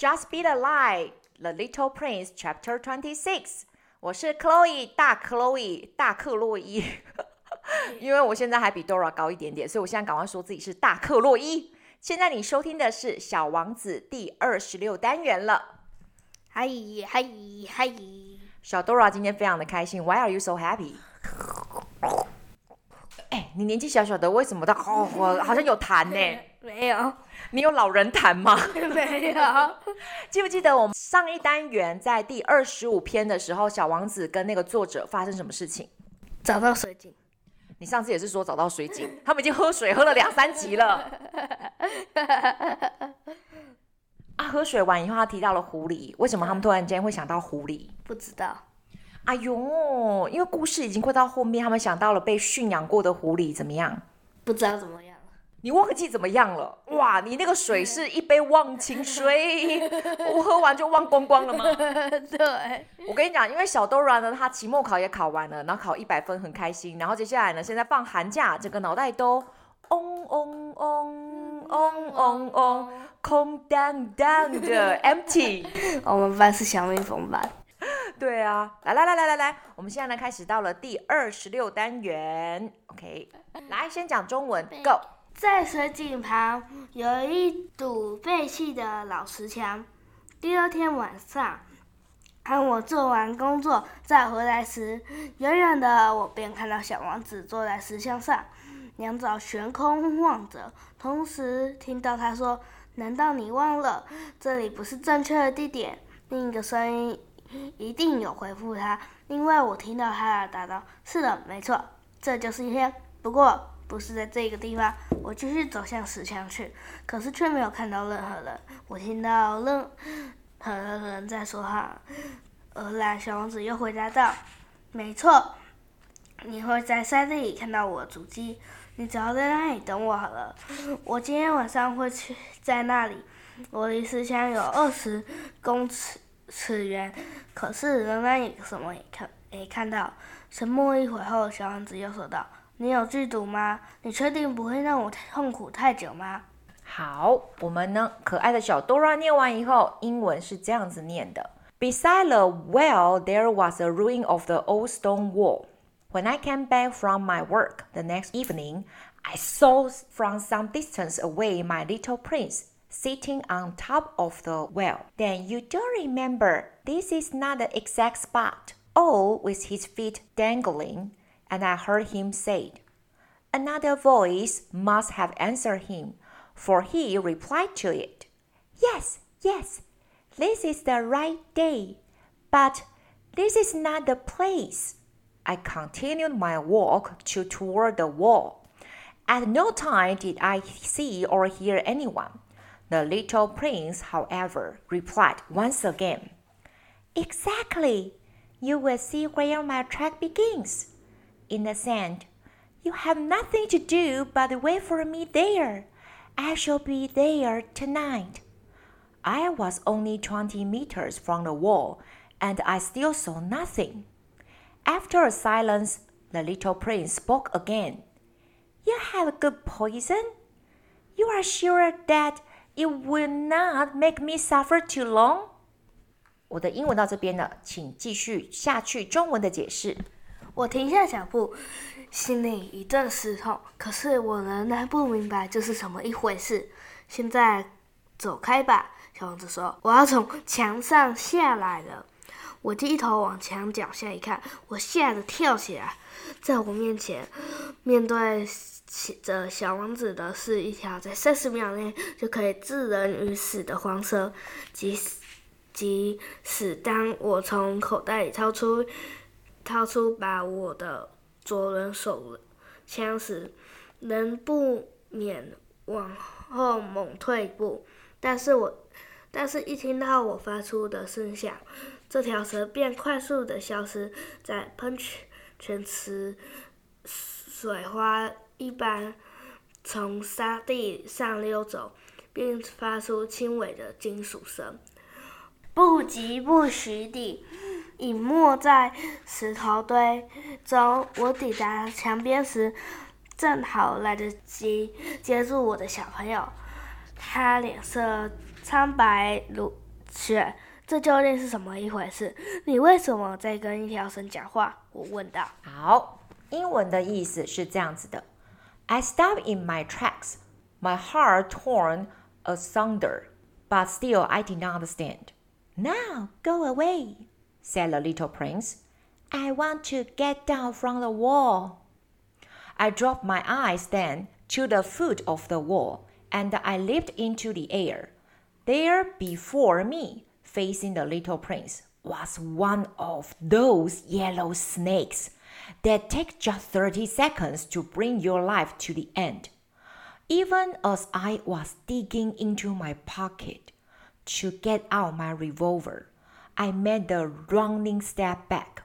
Just Be the Light, The Little Prince, Chapter Twenty Six。我是 Chloe，大 Chloe，大克洛伊。因为我现在还比 Dora 高一点点，所以我现在赶快说自己是大克洛伊。现在你收听的是《小王子》第二十六单元了。嗨嗨嗨！小 Dora 今天非常的开心。Why are you so happy？哎，你年纪小小的，为什么的？哦，我好像有痰呢。没有。你有老人谈吗？没有。记不记得我们上一单元在第二十五篇的时候，小王子跟那个作者发生什么事情？找到水井。你上次也是说找到水井，他们已经喝水喝了两三集了。啊，喝水完以后，他提到了狐狸。为什么他们突然间会想到狐狸？不知道。哎呦，因为故事已经快到后面，他们想到了被驯养过的狐狸，怎么样？不知道怎么样。你忘记怎么样了？哇，你那个水是一杯忘情水，我喝完就忘光光了吗？对。我跟你讲，因为小 Dora 呢，他期末考也考完了，然后考一百分很开心，然后接下来呢，现在放寒假，整个脑袋都嗡嗡嗡嗡嗡嗡，空荡荡的 empty。我们班是小蜜蜂班。对啊，来来来来来来，我们现在呢开始到了第二十六单元，OK，来先讲中文，Go。在水井旁有一堵废弃的老石墙。第二天晚上，当我做完工作再回来时，远远的我便看到小王子坐在石墙上，两爪悬空望着，同时听到他说：“难道你忘了这里不是正确的地点？”另一个声音一定有回复他，因为我听到他答道：“是的，没错，这就是一天。不过。”不是在这个地方，我继续走向石墙去，可是却没有看到任何人。我听到任何人在说话。而来，小王子又回答道：“没错，你会在山里看到我的足迹。你只要在那里等我好了。我今天晚上会去在那里。我离石墙有二十公尺尺远，可是仍然也什么也看没看到。”沉默一会后，小王子又说道。你有剧毒吗？你确定不会让我痛苦太久吗？好，我们呢，可爱的小 Dora 念完以后，英文是这样子念的：Beside the well, there was a ruin of the old stone wall. When I came back from my work the next evening, I saw from some distance away my little prince sitting on top of the well. Then you do remember this is not the exact spot. All with his feet dangling. and I heard him say, Another voice must have answered him, for he replied to it, Yes, yes, this is the right day, but this is not the place. I continued my walk to toward the wall. At no time did I see or hear anyone. The little prince, however, replied once again, Exactly. You will see where my track begins in the sand. You have nothing to do but wait for me there. I shall be there tonight. I was only twenty meters from the wall, and I still saw nothing. After a silence, the little prince spoke again. You have good poison? You are sure that it will not make me suffer too long? 我的英文到这边了，请继续下去中文的解释。 我停下脚步，心里一阵失痛。可是我仍然不明白这是什么一回事。现在走开吧，小王子说：“我要从墙上下来了。”我低头往墙脚下一看，我吓得跳起来。在我面前，面对着小王子的是一条在三十秒内就可以置人于死的黄蛇。即使即使当我从口袋里掏出。掏出把我的左轮手枪时，能不免往后猛退一步。但是我，但是一听到我发出的声响，这条蛇便快速的消失在喷泉泉池水花一般从沙地上溜走，并发出轻微的金属声，不疾不徐地。隐没在石头堆中。我抵达墙边时，正好来得及接住我的小朋友。他脸色苍白如雪。这究竟是什么一回事？你为什么在跟一条绳讲话？我问道。好，英文的意思是这样子的：I stop in my tracks, my heart torn asunder, but still I did not understand. Now go away, said the little prince. I want to get down from the wall. I dropped my eyes then to the foot of the wall, and I leaped into the air. There before me facing the little prince was one of those yellow snakes that take just 30 seconds to bring your life to the end. Even as I was digging into my pocket to get out my revolver, I made the running step back.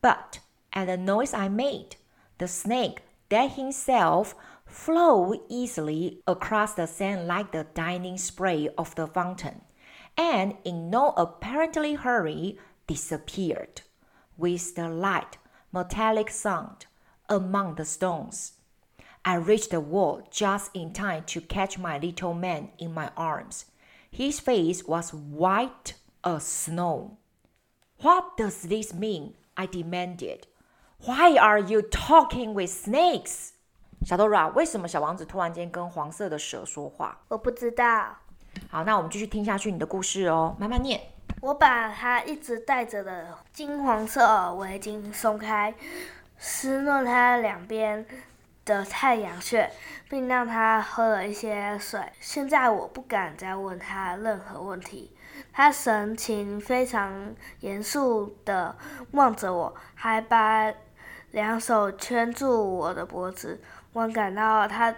But at the noise I made, the snake that himself flowed easily across the sand like the dining spray of the fountain and in no apparently hurry disappeared with the light metallic sound among the stones. I reached the wall just in time to catch my little man in my arms. His face was white a snow. What does this mean? I demanded. Why are you talking with snakes? 小豆啊为什么小王子突然间跟黄色的蛇说话？我不知道。好，那我们继续听下去你的故事哦，慢慢念。我把他一直戴着的金黄色围巾松开，撕了他两边，的太阳穴，并让他喝了一些水。现在我不敢再问他任何问题。他神情非常严肃地望着我，还把两手圈住我的脖子。我感到他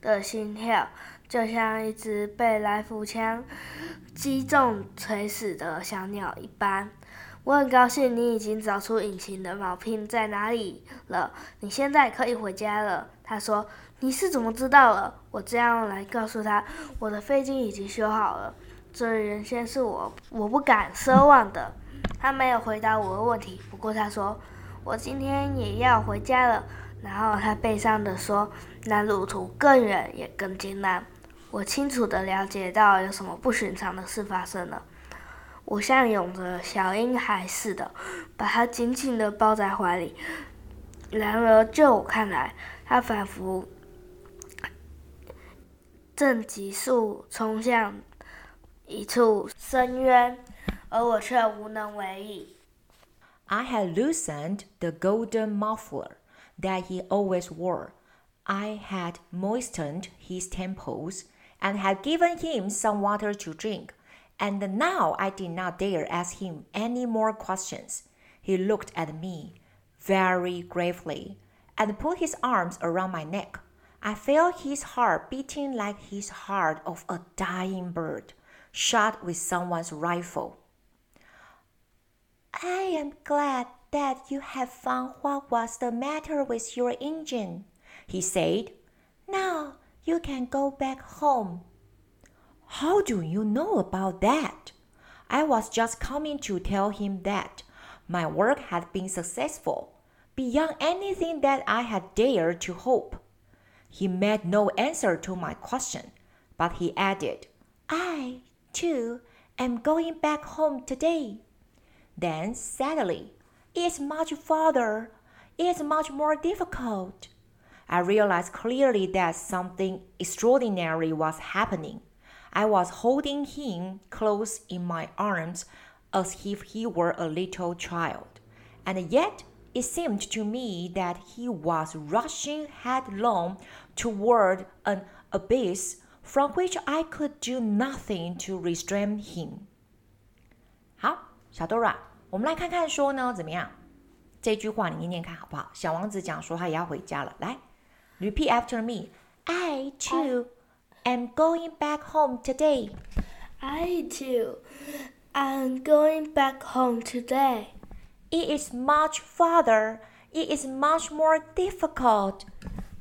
的心跳。就像一只被来福枪击中垂死的小鸟一般。我很高兴你已经找出引擎的毛病在哪里了。你现在可以回家了。他说：“你是怎么知道了？”我这样来告诉他：“我的飞机已经修好了。”这原先是我我不敢奢望的。他没有回答我的问题，不过他说：“我今天也要回家了。”然后他悲伤地说：“那路途更远也更艰难。”我清楚地了解到有什么不寻常的事发生了。我像拥着小婴孩似的，把他紧紧地抱在怀里。然而，就我看来，他仿佛正急速冲向一处深渊，而我却无能为力。I had loosened the golden muffler that he always wore. I had moistened his temples. and had given him some water to drink. And now I did not dare ask him any more questions. He looked at me very gravely and put his arms around my neck. I felt his heart beating like his heart of a dying bird shot with someone's rifle. I am glad that you have found what was the matter with your engine, he said. Now you can go back home. How do you know about that? I was just coming to tell him that my work had been successful, beyond anything that I had dared to hope. He made no answer to my question, but he added, I, too, am going back home today. Then, sadly, it's much farther, it's much more difficult. I realized clearly that something extraordinary was happening. I was holding him close in my arms as if he were a little child, and yet it seemed to me that he was rushing headlong toward an abyss from which I could do nothing to restrain him. 好，小 Dora，我们来看看说呢，怎么样？这句话你念念看好不好？小王子讲说他也要回家了，来。Repeat after me. I too am going back home today. I too am going back home today. It is much farther. It is much more difficult.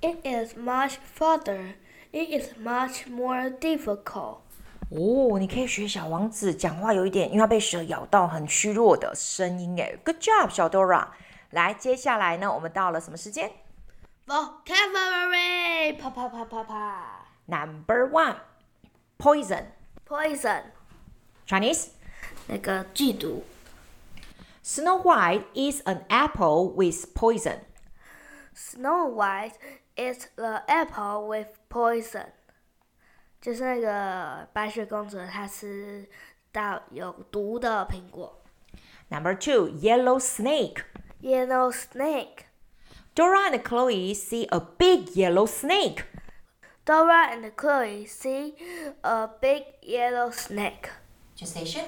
It is much farther. It is much more difficult. 哦，你可以学小王子讲话，有一点，因为他被蛇咬到，很虚弱的声音。哎，Good job，小 Dora。来，接下来呢，我们到了什么时间？Vocabulary，啪啪啪啪啪。 Number one, poison. Poison. Chinese. 那个剧毒。Snow White is an apple with poison. Snow White is the apple with poison. 就是那个白雪公主，她吃到有毒的苹果。Number two, yellow snake. Yellow snake. Dora and Chloe see a big yellow snake. Dora and Chloe see a big yellow snake. Translation.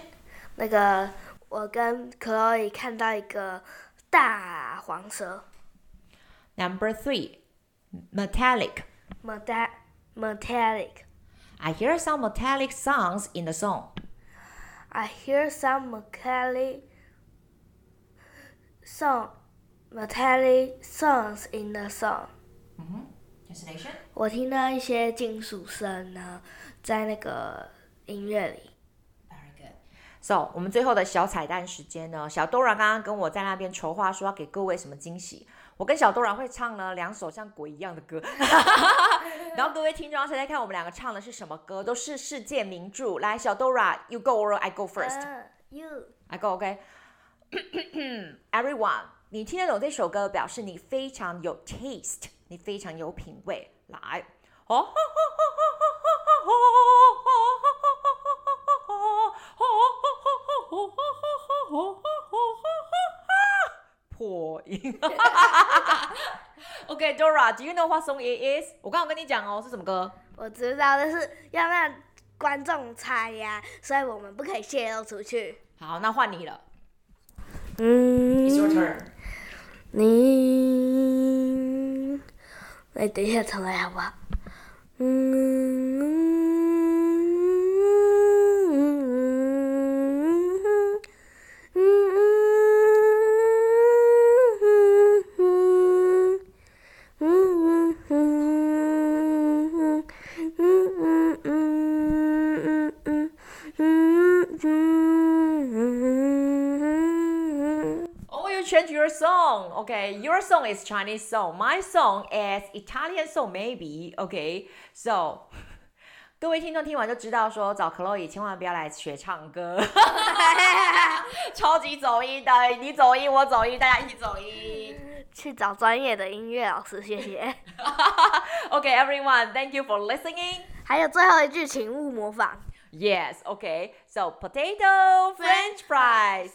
那个我跟 Chloe 看到一个大黄蛇。 Number three, metallic. Meta metallic. I hear some metallic sounds in the song. I hear some metallic song, metallic sounds in the song. 我听到一些金属声呢，在那个音乐里。Very good. So，我们最后的小彩蛋时间呢，小 Dora 刚刚跟我在那边筹划说要给各位什么惊喜。我跟小 Dora 会唱了两首像鬼一样的歌，然后各位听众要猜猜看我们两个唱的是什么歌，都是世界名著。来，小 Dora，you go or I go first？、Uh, you. I go OK。Everyone，你听得懂这首歌，表示你非常有 taste，你非常有品味。来，哦，破音。OK，Dora，do you know what song it is？我刚刚跟你讲哦，是什么歌？我知道，但是要让观众猜呀，所以我们不可以泄露出去。好，那换你了。嗯 It's your turn。你，来等一下重来好不好？嗯。Okay, your song is Chinese song. My song is Italian song, maybe. Okay, so 各位听众听完就知道说，找 Chloe 千万不要来学唱歌，超级走音的，你走音，我走音，大家一起走音。去找专业的音乐老师，谢谢。 Okay, everyone, thank you for listening. 还有最后一句，请勿模仿。 Yes, okay. So potato, French fries.